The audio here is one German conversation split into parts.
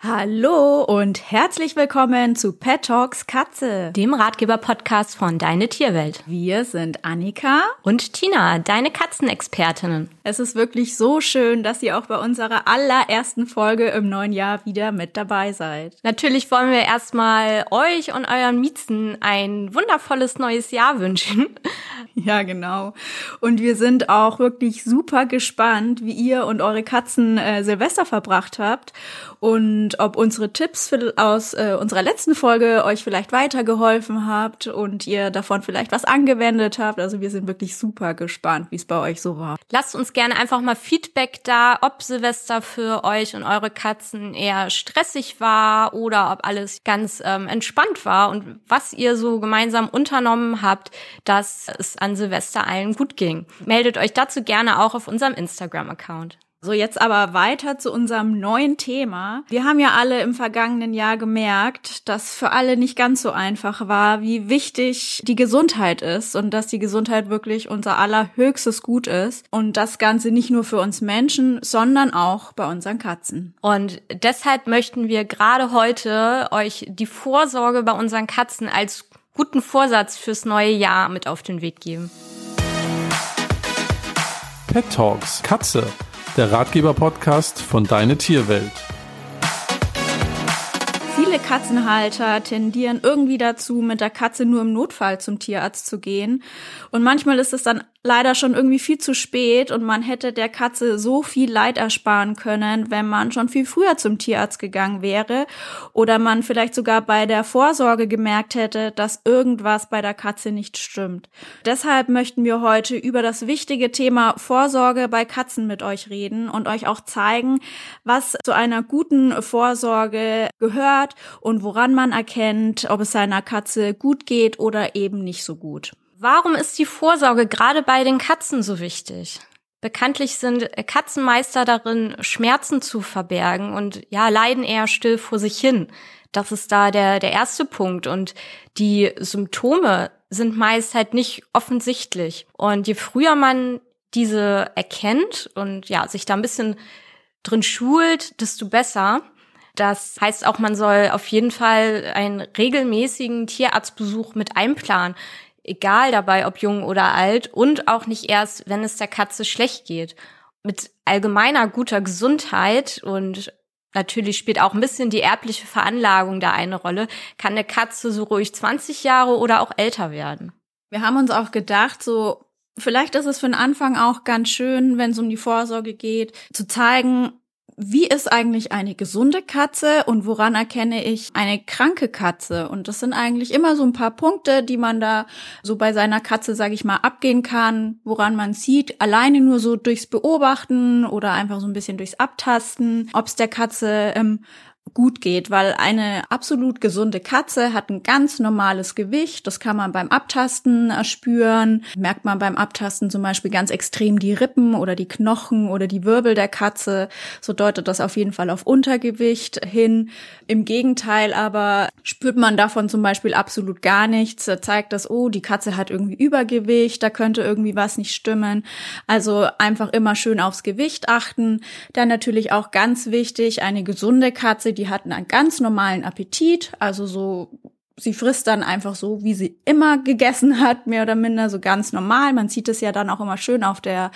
Hallo und herzlich willkommen zu Pet Talks Katze, dem Ratgeber-Podcast von Deine Tierwelt. Wir sind Annika und Tina, deine Katzenexpertinnen. Es ist wirklich so schön, dass ihr auch bei unserer allerersten Folge im neuen Jahr wieder mit dabei seid. Natürlich wollen wir erstmal euch und euren Miezen ein wundervolles neues Jahr wünschen. Ja, genau. Und wir sind auch wirklich super gespannt, wie ihr und eure Katzen äh, Silvester verbracht habt und ob unsere Tipps aus äh, unserer letzten Folge euch vielleicht weitergeholfen habt und ihr davon vielleicht was angewendet habt. Also wir sind wirklich super gespannt, wie es bei euch so war. Lasst uns gerne einfach mal Feedback da, ob Silvester für euch und eure Katzen eher stressig war oder ob alles ganz ähm, entspannt war und was ihr so gemeinsam unternommen habt, dass es an Silvester allen gut ging. Meldet euch dazu gerne auch auf unserem Instagram-Account. So, jetzt aber weiter zu unserem neuen Thema. Wir haben ja alle im vergangenen Jahr gemerkt, dass für alle nicht ganz so einfach war, wie wichtig die Gesundheit ist und dass die Gesundheit wirklich unser allerhöchstes Gut ist. Und das Ganze nicht nur für uns Menschen, sondern auch bei unseren Katzen. Und deshalb möchten wir gerade heute euch die Vorsorge bei unseren Katzen als guten Vorsatz fürs neue Jahr mit auf den Weg geben. Pet Talks Katze der Ratgeber-Podcast von Deine Tierwelt. Viele Katzenhalter tendieren irgendwie dazu, mit der Katze nur im Notfall zum Tierarzt zu gehen. Und manchmal ist es dann leider schon irgendwie viel zu spät und man hätte der Katze so viel Leid ersparen können, wenn man schon viel früher zum Tierarzt gegangen wäre oder man vielleicht sogar bei der Vorsorge gemerkt hätte, dass irgendwas bei der Katze nicht stimmt. Deshalb möchten wir heute über das wichtige Thema Vorsorge bei Katzen mit euch reden und euch auch zeigen, was zu einer guten Vorsorge gehört und woran man erkennt, ob es seiner Katze gut geht oder eben nicht so gut. Warum ist die Vorsorge gerade bei den Katzen so wichtig? Bekanntlich sind Katzenmeister darin, Schmerzen zu verbergen und ja, leiden eher still vor sich hin. Das ist da der, der erste Punkt. Und die Symptome sind meist halt nicht offensichtlich. Und je früher man diese erkennt und ja, sich da ein bisschen drin schult, desto besser. Das heißt auch, man soll auf jeden Fall einen regelmäßigen Tierarztbesuch mit einplanen egal dabei, ob jung oder alt und auch nicht erst, wenn es der Katze schlecht geht. Mit allgemeiner guter Gesundheit und natürlich spielt auch ein bisschen die erbliche Veranlagung da eine Rolle, kann eine Katze so ruhig 20 Jahre oder auch älter werden. Wir haben uns auch gedacht, so vielleicht ist es für den Anfang auch ganz schön, wenn es um die Vorsorge geht, zu zeigen, wie ist eigentlich eine gesunde Katze und woran erkenne ich eine kranke Katze? Und das sind eigentlich immer so ein paar Punkte, die man da so bei seiner Katze, sage ich mal, abgehen kann, woran man sieht, alleine nur so durchs Beobachten oder einfach so ein bisschen durchs Abtasten, ob es der Katze ähm, gut geht, weil eine absolut gesunde Katze hat ein ganz normales Gewicht. Das kann man beim Abtasten spüren. Merkt man beim Abtasten zum Beispiel ganz extrem die Rippen oder die Knochen oder die Wirbel der Katze. So deutet das auf jeden Fall auf Untergewicht hin. Im Gegenteil aber spürt man davon zum Beispiel absolut gar nichts. Da zeigt das, oh, die Katze hat irgendwie Übergewicht, da könnte irgendwie was nicht stimmen. Also einfach immer schön aufs Gewicht achten. Dann natürlich auch ganz wichtig, eine gesunde Katze, die hatten einen ganz normalen Appetit, also so sie frisst dann einfach so, wie sie immer gegessen hat, mehr oder minder so ganz normal. Man sieht es ja dann auch immer schön auf der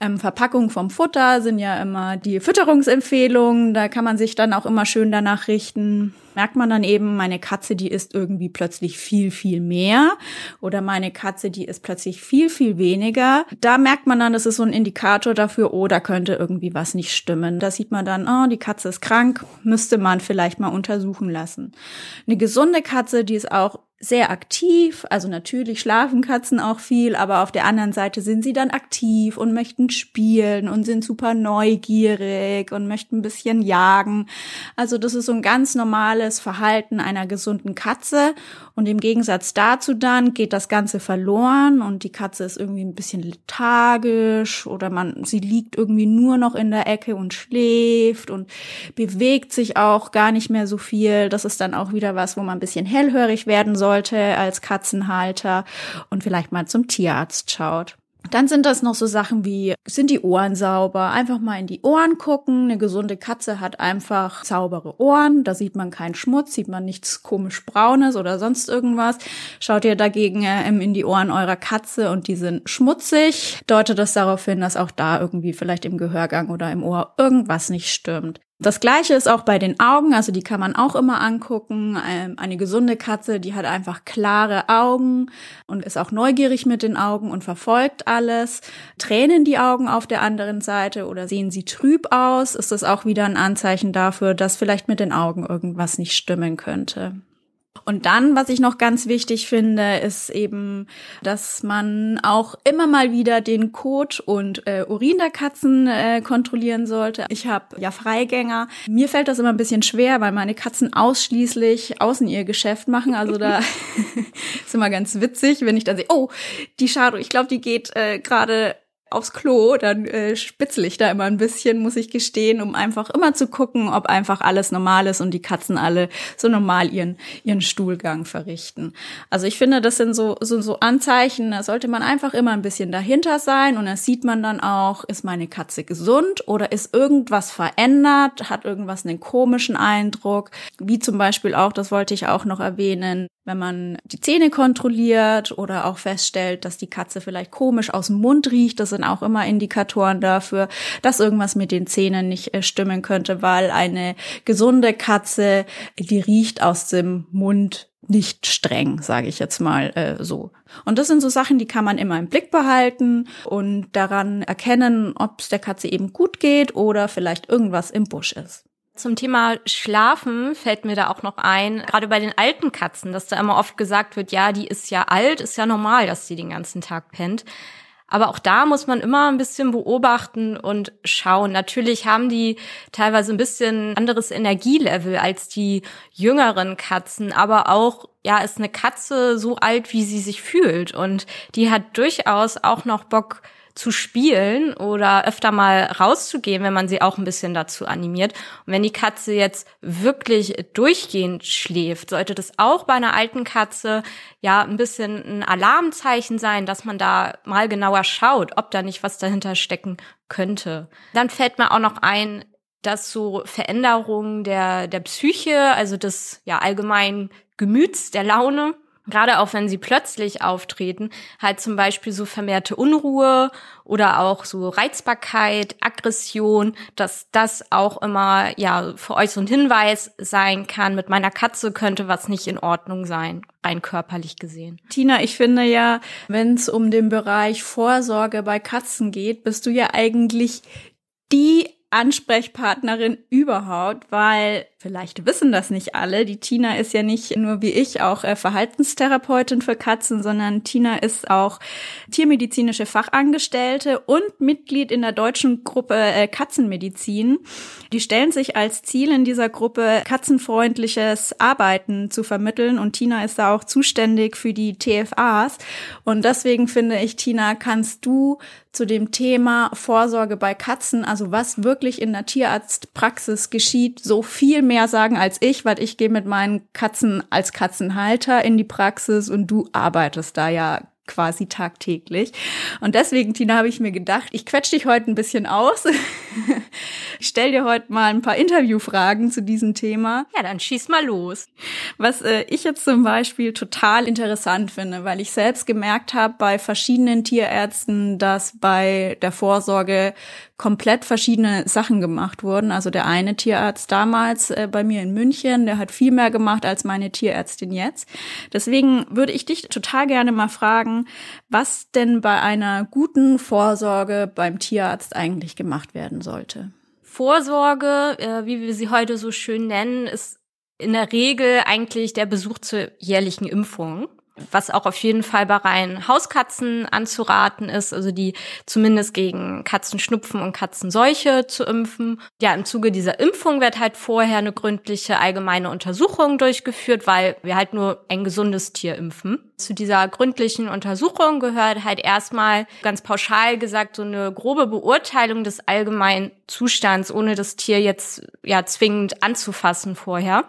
ähm, Verpackung vom Futter, sind ja immer die Fütterungsempfehlungen. Da kann man sich dann auch immer schön danach richten merkt man dann eben, meine Katze, die isst irgendwie plötzlich viel, viel mehr oder meine Katze, die isst plötzlich viel, viel weniger. Da merkt man dann, das ist so ein Indikator dafür, oh, da könnte irgendwie was nicht stimmen. Da sieht man dann, oh, die Katze ist krank, müsste man vielleicht mal untersuchen lassen. Eine gesunde Katze, die ist auch sehr aktiv. Also natürlich schlafen Katzen auch viel, aber auf der anderen Seite sind sie dann aktiv und möchten spielen und sind super neugierig und möchten ein bisschen jagen. Also das ist so ein ganz normales Verhalten einer gesunden Katze. Und im Gegensatz dazu dann geht das Ganze verloren und die Katze ist irgendwie ein bisschen lethargisch oder man, sie liegt irgendwie nur noch in der Ecke und schläft und bewegt sich auch gar nicht mehr so viel. Das ist dann auch wieder was, wo man ein bisschen hellhörig werden soll sollte als Katzenhalter und vielleicht mal zum Tierarzt schaut. Dann sind das noch so Sachen wie, sind die Ohren sauber? Einfach mal in die Ohren gucken. Eine gesunde Katze hat einfach saubere Ohren. Da sieht man keinen Schmutz, sieht man nichts komisch Braunes oder sonst irgendwas. Schaut ihr dagegen äh, in die Ohren eurer Katze und die sind schmutzig, deutet das darauf hin, dass auch da irgendwie vielleicht im Gehörgang oder im Ohr irgendwas nicht stimmt. Das gleiche ist auch bei den Augen, also die kann man auch immer angucken. Ähm, eine gesunde Katze, die hat einfach klare Augen und ist auch neugierig mit den Augen und verfolgt alles. Tränen die Augen auf der anderen Seite oder sehen sie trüb aus, ist das auch wieder ein Anzeichen dafür, dass vielleicht mit den Augen irgendwas nicht stimmen könnte. Und dann, was ich noch ganz wichtig finde, ist eben, dass man auch immer mal wieder den Kot und äh, Urin der Katzen äh, kontrollieren sollte. Ich habe ja Freigänger. Mir fällt das immer ein bisschen schwer, weil meine Katzen ausschließlich außen ihr Geschäft machen. Also da ist immer ganz witzig, wenn ich dann sehe, oh, die Shadow, ich glaube, die geht äh, gerade aufs Klo, dann äh, spitzel ich da immer ein bisschen, muss ich gestehen, um einfach immer zu gucken, ob einfach alles normal ist und die Katzen alle so normal ihren, ihren Stuhlgang verrichten. Also ich finde, das sind so, so, so Anzeichen, da sollte man einfach immer ein bisschen dahinter sein und da sieht man dann auch, ist meine Katze gesund oder ist irgendwas verändert, hat irgendwas einen komischen Eindruck, wie zum Beispiel auch, das wollte ich auch noch erwähnen, wenn man die Zähne kontrolliert oder auch feststellt, dass die Katze vielleicht komisch aus dem Mund riecht, das sind auch immer Indikatoren dafür, dass irgendwas mit den Zähnen nicht äh, stimmen könnte, weil eine gesunde Katze, die riecht aus dem Mund nicht streng, sage ich jetzt mal äh, so. Und das sind so Sachen, die kann man immer im Blick behalten und daran erkennen, ob es der Katze eben gut geht oder vielleicht irgendwas im Busch ist. Zum Thema Schlafen fällt mir da auch noch ein, gerade bei den alten Katzen, dass da immer oft gesagt wird, ja, die ist ja alt, ist ja normal, dass sie den ganzen Tag pennt. Aber auch da muss man immer ein bisschen beobachten und schauen. Natürlich haben die teilweise ein bisschen anderes Energielevel als die jüngeren Katzen, aber auch ja, ist eine Katze so alt, wie sie sich fühlt und die hat durchaus auch noch Bock zu spielen oder öfter mal rauszugehen, wenn man sie auch ein bisschen dazu animiert. Und wenn die Katze jetzt wirklich durchgehend schläft, sollte das auch bei einer alten Katze ja ein bisschen ein Alarmzeichen sein, dass man da mal genauer schaut, ob da nicht was dahinter stecken könnte. Dann fällt mir auch noch ein, dass so Veränderungen der, der Psyche, also des ja allgemeinen Gemüts, der Laune, gerade auch wenn sie plötzlich auftreten, halt zum Beispiel so vermehrte Unruhe oder auch so Reizbarkeit, Aggression, dass das auch immer ja für euch so ein Hinweis sein kann. Mit meiner Katze könnte was nicht in Ordnung sein, rein körperlich gesehen. Tina, ich finde ja, wenn es um den Bereich Vorsorge bei Katzen geht, bist du ja eigentlich die Ansprechpartnerin überhaupt, weil vielleicht wissen das nicht alle. Die Tina ist ja nicht nur wie ich auch äh, Verhaltenstherapeutin für Katzen, sondern Tina ist auch tiermedizinische Fachangestellte und Mitglied in der deutschen Gruppe äh, Katzenmedizin. Die stellen sich als Ziel in dieser Gruppe katzenfreundliches Arbeiten zu vermitteln und Tina ist da auch zuständig für die TFAs. Und deswegen finde ich, Tina, kannst du zu dem Thema Vorsorge bei Katzen, also was wirklich in der Tierarztpraxis geschieht, so viel mehr sagen als ich, weil ich gehe mit meinen Katzen als Katzenhalter in die Praxis und du arbeitest da ja quasi tagtäglich. Und deswegen, Tina, habe ich mir gedacht, ich quetsch dich heute ein bisschen aus. ich stell dir heute mal ein paar Interviewfragen zu diesem Thema. Ja, dann schieß mal los. Was äh, ich jetzt zum Beispiel total interessant finde, weil ich selbst gemerkt habe bei verschiedenen Tierärzten, dass bei der Vorsorge komplett verschiedene Sachen gemacht wurden. Also der eine Tierarzt damals äh, bei mir in München, der hat viel mehr gemacht als meine Tierärztin jetzt. Deswegen würde ich dich total gerne mal fragen, was denn bei einer guten Vorsorge beim Tierarzt eigentlich gemacht werden sollte. Vorsorge, äh, wie wir sie heute so schön nennen, ist in der Regel eigentlich der Besuch zur jährlichen Impfung was auch auf jeden Fall bei reinen Hauskatzen anzuraten ist, also die zumindest gegen Katzenschnupfen und Katzenseuche zu impfen. Ja, im Zuge dieser Impfung wird halt vorher eine gründliche allgemeine Untersuchung durchgeführt, weil wir halt nur ein gesundes Tier impfen. Zu dieser gründlichen Untersuchung gehört halt erstmal ganz pauschal gesagt so eine grobe Beurteilung des allgemeinen Zustands, ohne das Tier jetzt ja zwingend anzufassen vorher.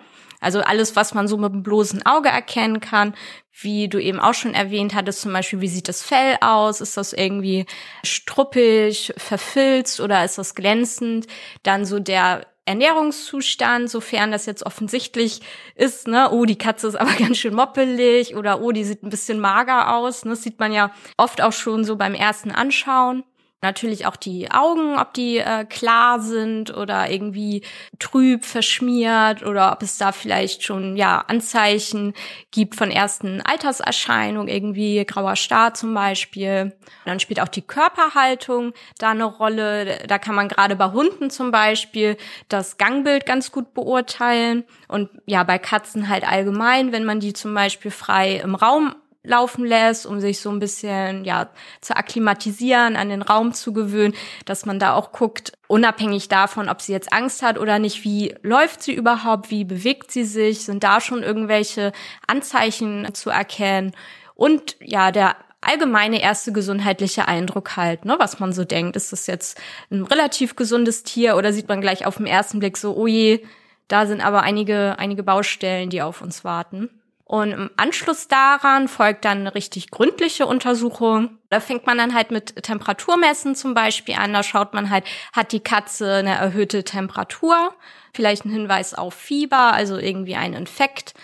Also alles, was man so mit dem bloßen Auge erkennen kann, wie du eben auch schon erwähnt hattest, zum Beispiel, wie sieht das Fell aus? Ist das irgendwie struppig, verfilzt oder ist das glänzend? Dann so der Ernährungszustand, sofern das jetzt offensichtlich ist, ne, oh, die Katze ist aber ganz schön moppelig oder oh, die sieht ein bisschen mager aus, ne, das sieht man ja oft auch schon so beim ersten Anschauen. Natürlich auch die Augen, ob die äh, klar sind oder irgendwie trüb, verschmiert oder ob es da vielleicht schon ja Anzeichen gibt von ersten Alterserscheinungen, irgendwie grauer Star zum Beispiel. Dann spielt auch die Körperhaltung da eine Rolle. Da kann man gerade bei Hunden zum Beispiel das Gangbild ganz gut beurteilen und ja bei Katzen halt allgemein, wenn man die zum Beispiel frei im Raum laufen lässt, um sich so ein bisschen ja zu akklimatisieren, an den Raum zu gewöhnen, dass man da auch guckt, unabhängig davon, ob sie jetzt Angst hat oder nicht, wie läuft sie überhaupt, wie bewegt sie sich, sind da schon irgendwelche Anzeichen zu erkennen? Und ja, der allgemeine erste gesundheitliche Eindruck halt, ne, was man so denkt, ist das jetzt ein relativ gesundes Tier oder sieht man gleich auf den ersten Blick so, oh je, da sind aber einige einige Baustellen, die auf uns warten. Und im Anschluss daran folgt dann eine richtig gründliche Untersuchung. Da fängt man dann halt mit Temperaturmessen zum Beispiel an. Da schaut man halt, hat die Katze eine erhöhte Temperatur, vielleicht ein Hinweis auf Fieber, also irgendwie ein Infekt.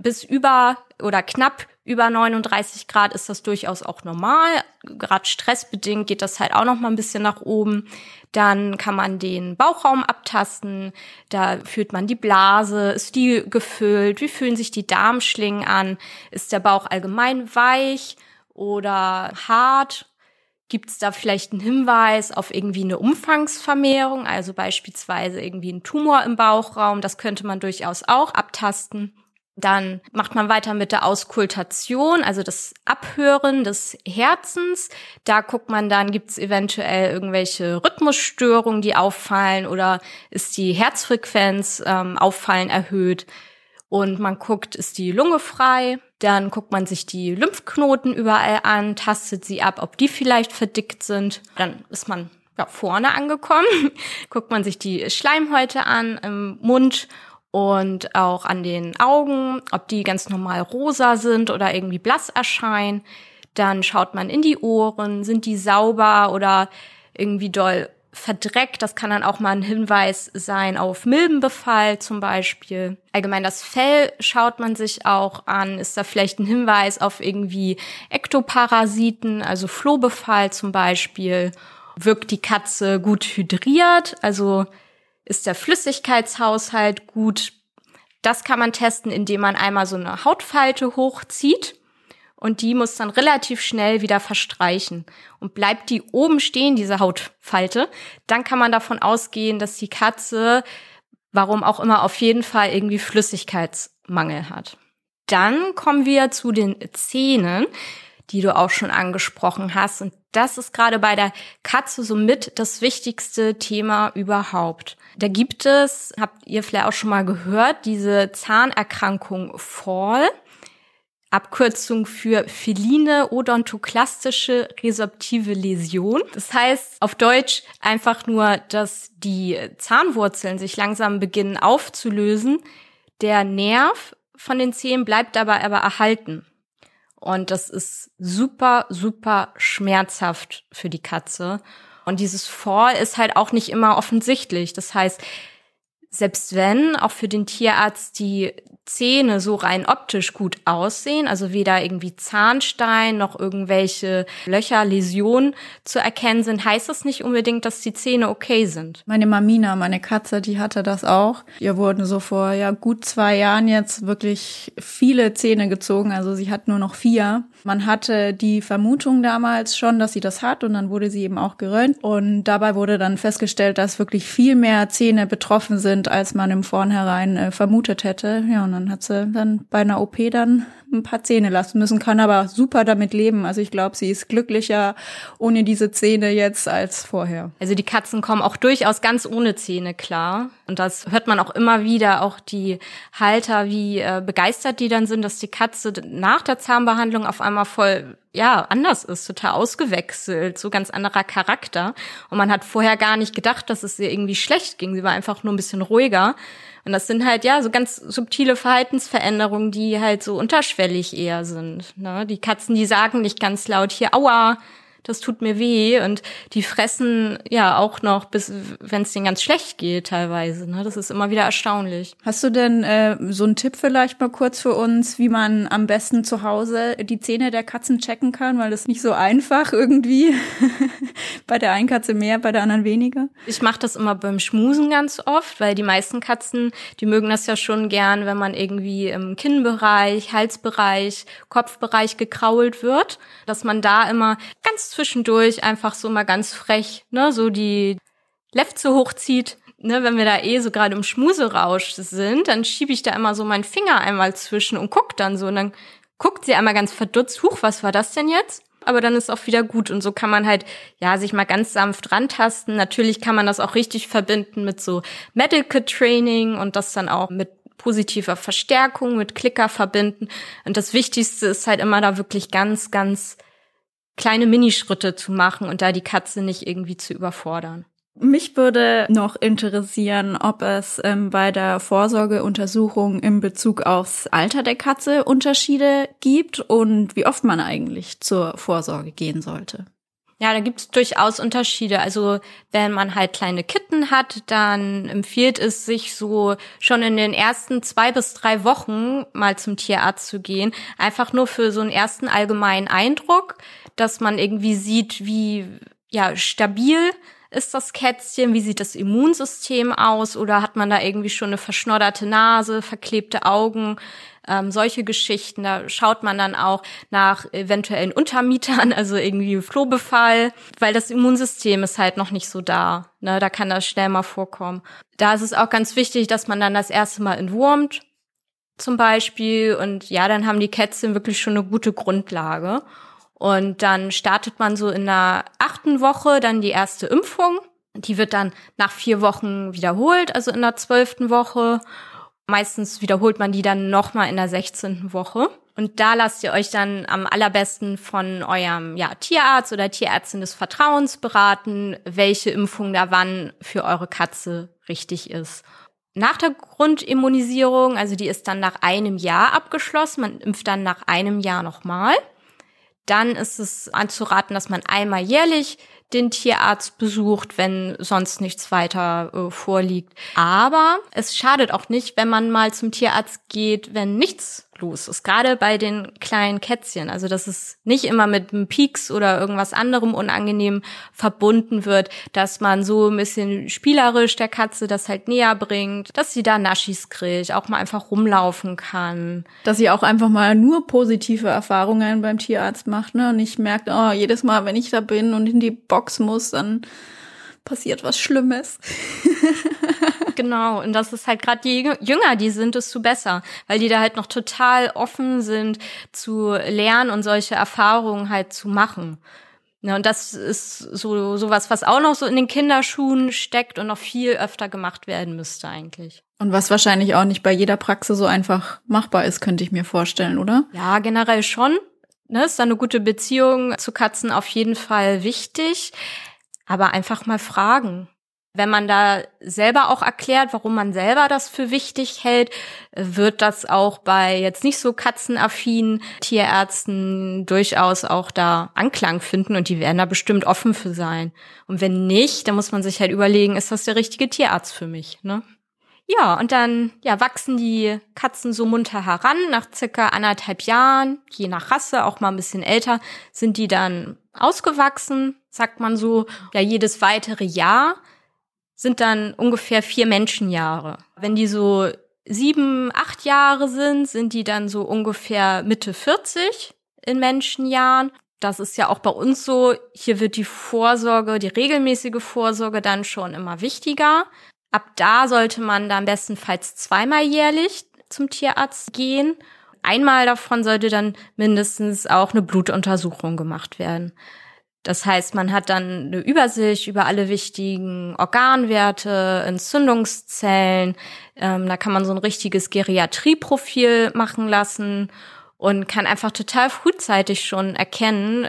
Bis über oder knapp über 39 Grad ist das durchaus auch normal. Gerade stressbedingt geht das halt auch noch mal ein bisschen nach oben. Dann kann man den Bauchraum abtasten. Da fühlt man die Blase. Ist die gefüllt? Wie fühlen sich die Darmschlingen an? Ist der Bauch allgemein weich oder hart? Gibt es da vielleicht einen Hinweis auf irgendwie eine Umfangsvermehrung, also beispielsweise irgendwie ein Tumor im Bauchraum? Das könnte man durchaus auch abtasten. Dann macht man weiter mit der Auskultation, also das Abhören des Herzens. Da guckt man dann, gibt es eventuell irgendwelche Rhythmusstörungen, die auffallen oder ist die Herzfrequenz ähm, auffallen erhöht. Und man guckt, ist die Lunge frei. Dann guckt man sich die Lymphknoten überall an, tastet sie ab, ob die vielleicht verdickt sind. Dann ist man ja, vorne angekommen. guckt man sich die Schleimhäute an im Mund und auch an den Augen, ob die ganz normal rosa sind oder irgendwie blass erscheinen. Dann schaut man in die Ohren, sind die sauber oder irgendwie doll verdreckt. Das kann dann auch mal ein Hinweis sein auf Milbenbefall zum Beispiel. Allgemein das Fell schaut man sich auch an. Ist da vielleicht ein Hinweis auf irgendwie Ektoparasiten, also Flohbefall zum Beispiel? Wirkt die Katze gut hydriert? Also ist der Flüssigkeitshaushalt gut? Das kann man testen, indem man einmal so eine Hautfalte hochzieht und die muss dann relativ schnell wieder verstreichen. Und bleibt die oben stehen, diese Hautfalte, dann kann man davon ausgehen, dass die Katze, warum auch immer, auf jeden Fall irgendwie Flüssigkeitsmangel hat. Dann kommen wir zu den Zähnen, die du auch schon angesprochen hast. Und das ist gerade bei der Katze somit das wichtigste Thema überhaupt. Da gibt es, habt ihr vielleicht auch schon mal gehört, diese Zahnerkrankung Fall. Abkürzung für feline odontoklastische resorptive Läsion. Das heißt auf Deutsch einfach nur, dass die Zahnwurzeln sich langsam beginnen aufzulösen. Der Nerv von den Zähnen bleibt dabei aber erhalten. Und das ist super, super schmerzhaft für die Katze. Und dieses Fall ist halt auch nicht immer offensichtlich. Das heißt, selbst wenn auch für den Tierarzt die Zähne so rein optisch gut aussehen, also weder irgendwie Zahnstein noch irgendwelche Löcher, Läsionen zu erkennen sind, heißt das nicht unbedingt, dass die Zähne okay sind. Meine Mamina, meine Katze, die hatte das auch. Ihr wurden so vor ja gut zwei Jahren jetzt wirklich viele Zähne gezogen, also sie hat nur noch vier. Man hatte die Vermutung damals schon, dass sie das hat und dann wurde sie eben auch gerönt und dabei wurde dann festgestellt, dass wirklich viel mehr Zähne betroffen sind, als man im Vornherein äh, vermutet hätte. Ja, und dann hat sie dann bei einer OP dann ein paar Zähne lassen müssen, kann aber super damit leben. Also ich glaube, sie ist glücklicher ohne diese Zähne jetzt als vorher. Also die Katzen kommen auch durchaus ganz ohne Zähne klar. Und das hört man auch immer wieder, auch die Halter, wie äh, begeistert die dann sind, dass die Katze nach der Zahnbehandlung auf einmal voll ja, anders ist, total ausgewechselt, so ganz anderer Charakter. Und man hat vorher gar nicht gedacht, dass es ihr irgendwie schlecht ging. Sie war einfach nur ein bisschen ruhiger. Und das sind halt, ja, so ganz subtile Verhaltensveränderungen, die halt so unterschwellig eher sind. Ne? Die Katzen, die sagen nicht ganz laut hier, aua, das tut mir weh. Und die fressen ja auch noch bis wenn es denen ganz schlecht geht teilweise ne? Das ist immer wieder erstaunlich. Hast du denn äh, so einen Tipp vielleicht mal kurz für uns wie man am besten zu Hause die Zähne der Katzen checken kann weil das nicht so einfach irgendwie bei der einen Katze mehr bei der anderen weniger? Ich mache das immer beim Schmusen ganz oft weil die meisten Katzen die mögen das ja schon gern wenn man irgendwie im Kinnbereich Halsbereich Kopfbereich gekrault wird dass man da immer ganz zwischendurch einfach so mal ganz frech, ne, so die Lefze hochzieht, ne, wenn wir da eh so gerade im Schmuserausch sind, dann schiebe ich da immer so meinen Finger einmal zwischen und guck dann so und dann guckt sie einmal ganz verdutzt, huch, was war das denn jetzt? Aber dann ist auch wieder gut und so kann man halt ja sich mal ganz sanft rantasten. Natürlich kann man das auch richtig verbinden mit so Medical Training und das dann auch mit positiver Verstärkung, mit Klicker verbinden. Und das Wichtigste ist halt immer da wirklich ganz, ganz kleine Minischritte zu machen und da die Katze nicht irgendwie zu überfordern. Mich würde noch interessieren, ob es ähm, bei der Vorsorgeuntersuchung in Bezug aufs Alter der Katze Unterschiede gibt und wie oft man eigentlich zur Vorsorge gehen sollte. Ja, da gibt es durchaus Unterschiede. Also wenn man halt kleine Kitten hat, dann empfiehlt es sich so schon in den ersten zwei bis drei Wochen mal zum Tierarzt zu gehen. Einfach nur für so einen ersten allgemeinen Eindruck, dass man irgendwie sieht, wie ja stabil ist das Kätzchen, wie sieht das Immunsystem aus oder hat man da irgendwie schon eine verschnodderte Nase, verklebte Augen, ähm, solche Geschichten. Da schaut man dann auch nach eventuellen Untermietern, also irgendwie Flohbefall, weil das Immunsystem ist halt noch nicht so da. Ne? Da kann das schnell mal vorkommen. Da ist es auch ganz wichtig, dass man dann das erste Mal entwurmt, zum Beispiel. Und ja, dann haben die Kätzchen wirklich schon eine gute Grundlage. Und dann startet man so in der achten Woche dann die erste Impfung. Die wird dann nach vier Wochen wiederholt, also in der zwölften Woche. Meistens wiederholt man die dann nochmal in der 16. Woche. Und da lasst ihr euch dann am allerbesten von eurem ja, Tierarzt oder Tierärztin des Vertrauens beraten, welche Impfung da wann für eure Katze richtig ist. Nach der Grundimmunisierung, also die ist dann nach einem Jahr abgeschlossen, man impft dann nach einem Jahr nochmal. Dann ist es anzuraten, dass man einmal jährlich den Tierarzt besucht, wenn sonst nichts weiter äh, vorliegt. Aber es schadet auch nicht, wenn man mal zum Tierarzt geht, wenn nichts los ist. Gerade bei den kleinen Kätzchen. Also, dass es nicht immer mit einem Pieks oder irgendwas anderem unangenehm verbunden wird, dass man so ein bisschen spielerisch der Katze das halt näher bringt, dass sie da Naschis kriegt, auch mal einfach rumlaufen kann. Dass sie auch einfach mal nur positive Erfahrungen beim Tierarzt macht, ne? Und nicht merkt, oh, jedes Mal, wenn ich da bin und in die Box muss, dann passiert was Schlimmes. genau, und das ist halt gerade je jünger die sind, desto besser, weil die da halt noch total offen sind zu lernen und solche Erfahrungen halt zu machen. Ja, und das ist so sowas, was auch noch so in den Kinderschuhen steckt und noch viel öfter gemacht werden müsste eigentlich. Und was wahrscheinlich auch nicht bei jeder Praxis so einfach machbar ist, könnte ich mir vorstellen, oder? Ja, generell schon. Ne, ist da eine gute Beziehung zu Katzen auf jeden Fall wichtig. Aber einfach mal fragen. Wenn man da selber auch erklärt, warum man selber das für wichtig hält, wird das auch bei jetzt nicht so katzenaffinen Tierärzten durchaus auch da Anklang finden und die werden da bestimmt offen für sein. Und wenn nicht, dann muss man sich halt überlegen, ist das der richtige Tierarzt für mich, ne? Ja, und dann ja, wachsen die Katzen so munter heran. Nach circa anderthalb Jahren, je nach Rasse, auch mal ein bisschen älter, sind die dann ausgewachsen, sagt man so. Ja, jedes weitere Jahr sind dann ungefähr vier Menschenjahre. Wenn die so sieben, acht Jahre sind, sind die dann so ungefähr Mitte 40 in Menschenjahren. Das ist ja auch bei uns so. Hier wird die Vorsorge, die regelmäßige Vorsorge dann schon immer wichtiger. Ab da sollte man dann bestenfalls zweimal jährlich zum Tierarzt gehen. einmal davon sollte dann mindestens auch eine Blutuntersuchung gemacht werden. Das heißt, man hat dann eine Übersicht über alle wichtigen Organwerte, Entzündungszellen. Ähm, da kann man so ein richtiges Geriatrieprofil machen lassen und kann einfach total frühzeitig schon erkennen,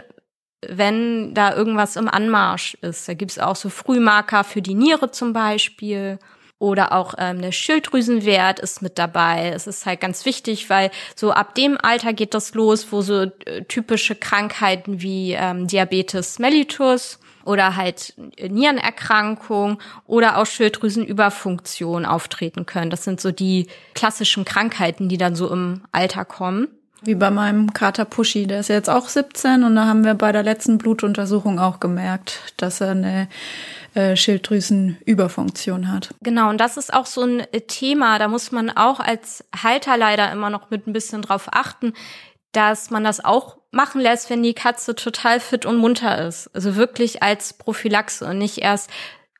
wenn da irgendwas im Anmarsch ist. Da gibt's auch so Frühmarker für die Niere zum Beispiel. Oder auch ähm, der Schilddrüsenwert ist mit dabei. Es ist halt ganz wichtig, weil so ab dem Alter geht das los, wo so äh, typische Krankheiten wie ähm, Diabetes mellitus oder halt Nierenerkrankung oder auch Schilddrüsenüberfunktion auftreten können. Das sind so die klassischen Krankheiten, die dann so im Alter kommen. Wie bei meinem Kater Pushy, der ist jetzt auch 17 und da haben wir bei der letzten Blutuntersuchung auch gemerkt, dass er eine äh, Schilddrüsenüberfunktion hat. Genau, und das ist auch so ein Thema, da muss man auch als Halter leider immer noch mit ein bisschen drauf achten, dass man das auch machen lässt, wenn die Katze total fit und munter ist. Also wirklich als Prophylaxe und nicht erst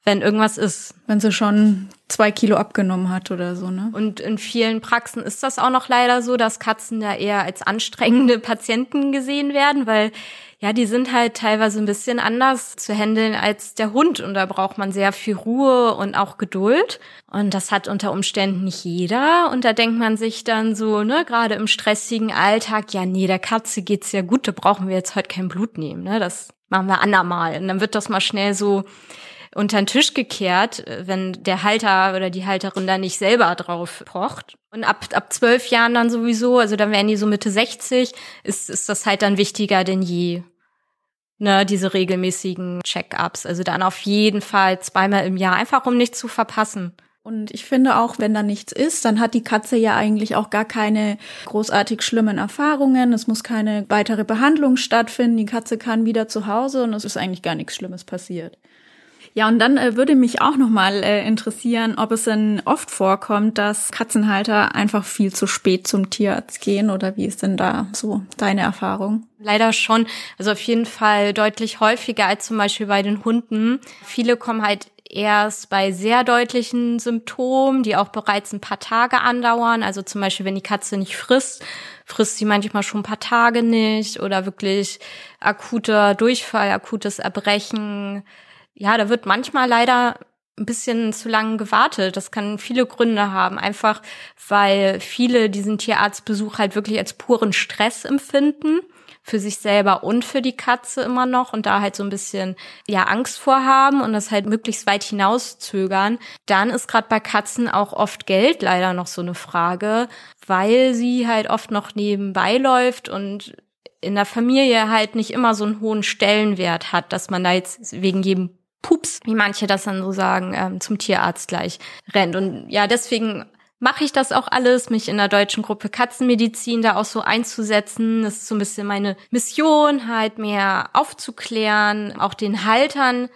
wenn irgendwas ist. Wenn sie schon zwei Kilo abgenommen hat oder so, ne? Und in vielen Praxen ist das auch noch leider so, dass Katzen da eher als anstrengende Patienten gesehen werden, weil ja, die sind halt teilweise ein bisschen anders zu handeln als der Hund und da braucht man sehr viel Ruhe und auch Geduld und das hat unter Umständen nicht jeder und da denkt man sich dann so, ne, gerade im stressigen Alltag, ja, nee, der Katze geht's ja gut, da brauchen wir jetzt heute kein Blut nehmen, ne? Das machen wir andermal und dann wird das mal schnell so unter den Tisch gekehrt, wenn der Halter oder die Halterin da nicht selber drauf pocht. Und ab, ab zwölf Jahren dann sowieso, also dann werden die so Mitte 60, ist, ist das halt dann wichtiger denn je. Ne, diese regelmäßigen Check-ups. Also dann auf jeden Fall zweimal im Jahr, einfach um nichts zu verpassen. Und ich finde auch, wenn da nichts ist, dann hat die Katze ja eigentlich auch gar keine großartig schlimmen Erfahrungen. Es muss keine weitere Behandlung stattfinden. Die Katze kann wieder zu Hause und es ist eigentlich gar nichts Schlimmes passiert. Ja, und dann äh, würde mich auch noch mal äh, interessieren, ob es denn oft vorkommt, dass Katzenhalter einfach viel zu spät zum Tierarzt gehen oder wie ist denn da so deine Erfahrung? Leider schon. Also auf jeden Fall deutlich häufiger als zum Beispiel bei den Hunden. Viele kommen halt erst bei sehr deutlichen Symptomen, die auch bereits ein paar Tage andauern. Also zum Beispiel, wenn die Katze nicht frisst, frisst sie manchmal schon ein paar Tage nicht oder wirklich akuter Durchfall, akutes Erbrechen ja, da wird manchmal leider ein bisschen zu lange gewartet. Das kann viele Gründe haben. Einfach, weil viele diesen Tierarztbesuch halt wirklich als puren Stress empfinden. Für sich selber und für die Katze immer noch und da halt so ein bisschen, ja, Angst vorhaben und das halt möglichst weit hinauszögern. Dann ist gerade bei Katzen auch oft Geld leider noch so eine Frage, weil sie halt oft noch nebenbei läuft und in der Familie halt nicht immer so einen hohen Stellenwert hat, dass man da jetzt wegen jedem Pups, wie manche das dann so sagen, ähm, zum Tierarzt gleich rennt. Und ja, deswegen mache ich das auch alles, mich in der deutschen Gruppe Katzenmedizin da auch so einzusetzen. Das ist so ein bisschen meine Mission, halt mehr aufzuklären, auch den Haltern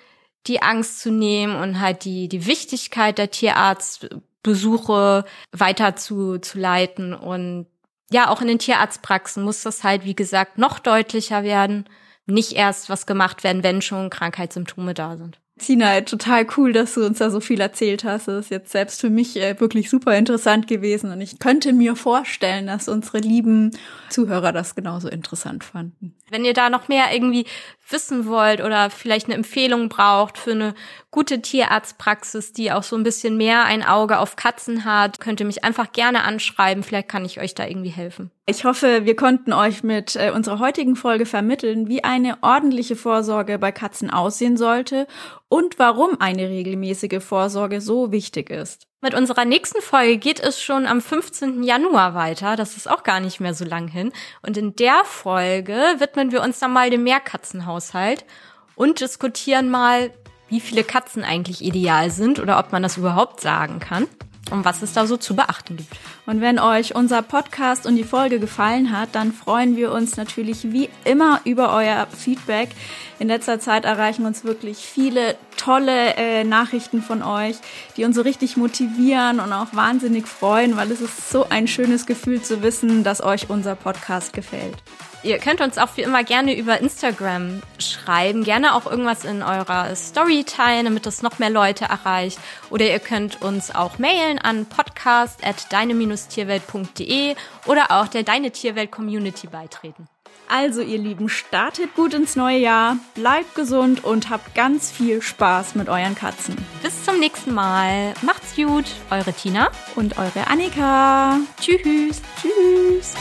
die Angst zu nehmen und halt die, die Wichtigkeit der Tierarztbesuche weiter zu, zu leiten. Und ja, auch in den Tierarztpraxen muss das halt, wie gesagt, noch deutlicher werden nicht erst was gemacht werden, wenn schon Krankheitssymptome da sind. Sina, total cool, dass du uns da so viel erzählt hast. Das ist jetzt selbst für mich äh, wirklich super interessant gewesen. Und ich könnte mir vorstellen, dass unsere lieben Zuhörer das genauso interessant fanden. Wenn ihr da noch mehr irgendwie wissen wollt oder vielleicht eine Empfehlung braucht für eine gute Tierarztpraxis, die auch so ein bisschen mehr ein Auge auf Katzen hat, könnt ihr mich einfach gerne anschreiben. Vielleicht kann ich euch da irgendwie helfen. Ich hoffe, wir konnten euch mit äh, unserer heutigen Folge vermitteln, wie eine ordentliche Vorsorge bei Katzen aussehen sollte und warum eine regelmäßige Vorsorge so wichtig ist. Mit unserer nächsten Folge geht es schon am 15. Januar weiter. Das ist auch gar nicht mehr so lang hin. Und in der Folge widmen wir uns dann mal dem Mehrkatzenhaushalt und diskutieren mal, wie viele Katzen eigentlich ideal sind oder ob man das überhaupt sagen kann und was es da so zu beachten gibt. Und wenn euch unser Podcast und die Folge gefallen hat, dann freuen wir uns natürlich wie immer über euer Feedback. In letzter Zeit erreichen uns wirklich viele tolle äh, Nachrichten von euch, die uns so richtig motivieren und auch wahnsinnig freuen, weil es ist so ein schönes Gefühl zu wissen, dass euch unser Podcast gefällt. Ihr könnt uns auch wie immer gerne über Instagram schreiben, gerne auch irgendwas in eurer Story teilen, damit das noch mehr Leute erreicht. Oder ihr könnt uns auch mailen an podcast at deine-tierwelt.de oder auch der Deine Tierwelt Community beitreten. Also ihr Lieben, startet gut ins neue Jahr, bleibt gesund und habt ganz viel Spaß mit euren Katzen. Bis zum nächsten Mal. Macht's gut, eure Tina und eure Annika. Tschüss. Tschüss.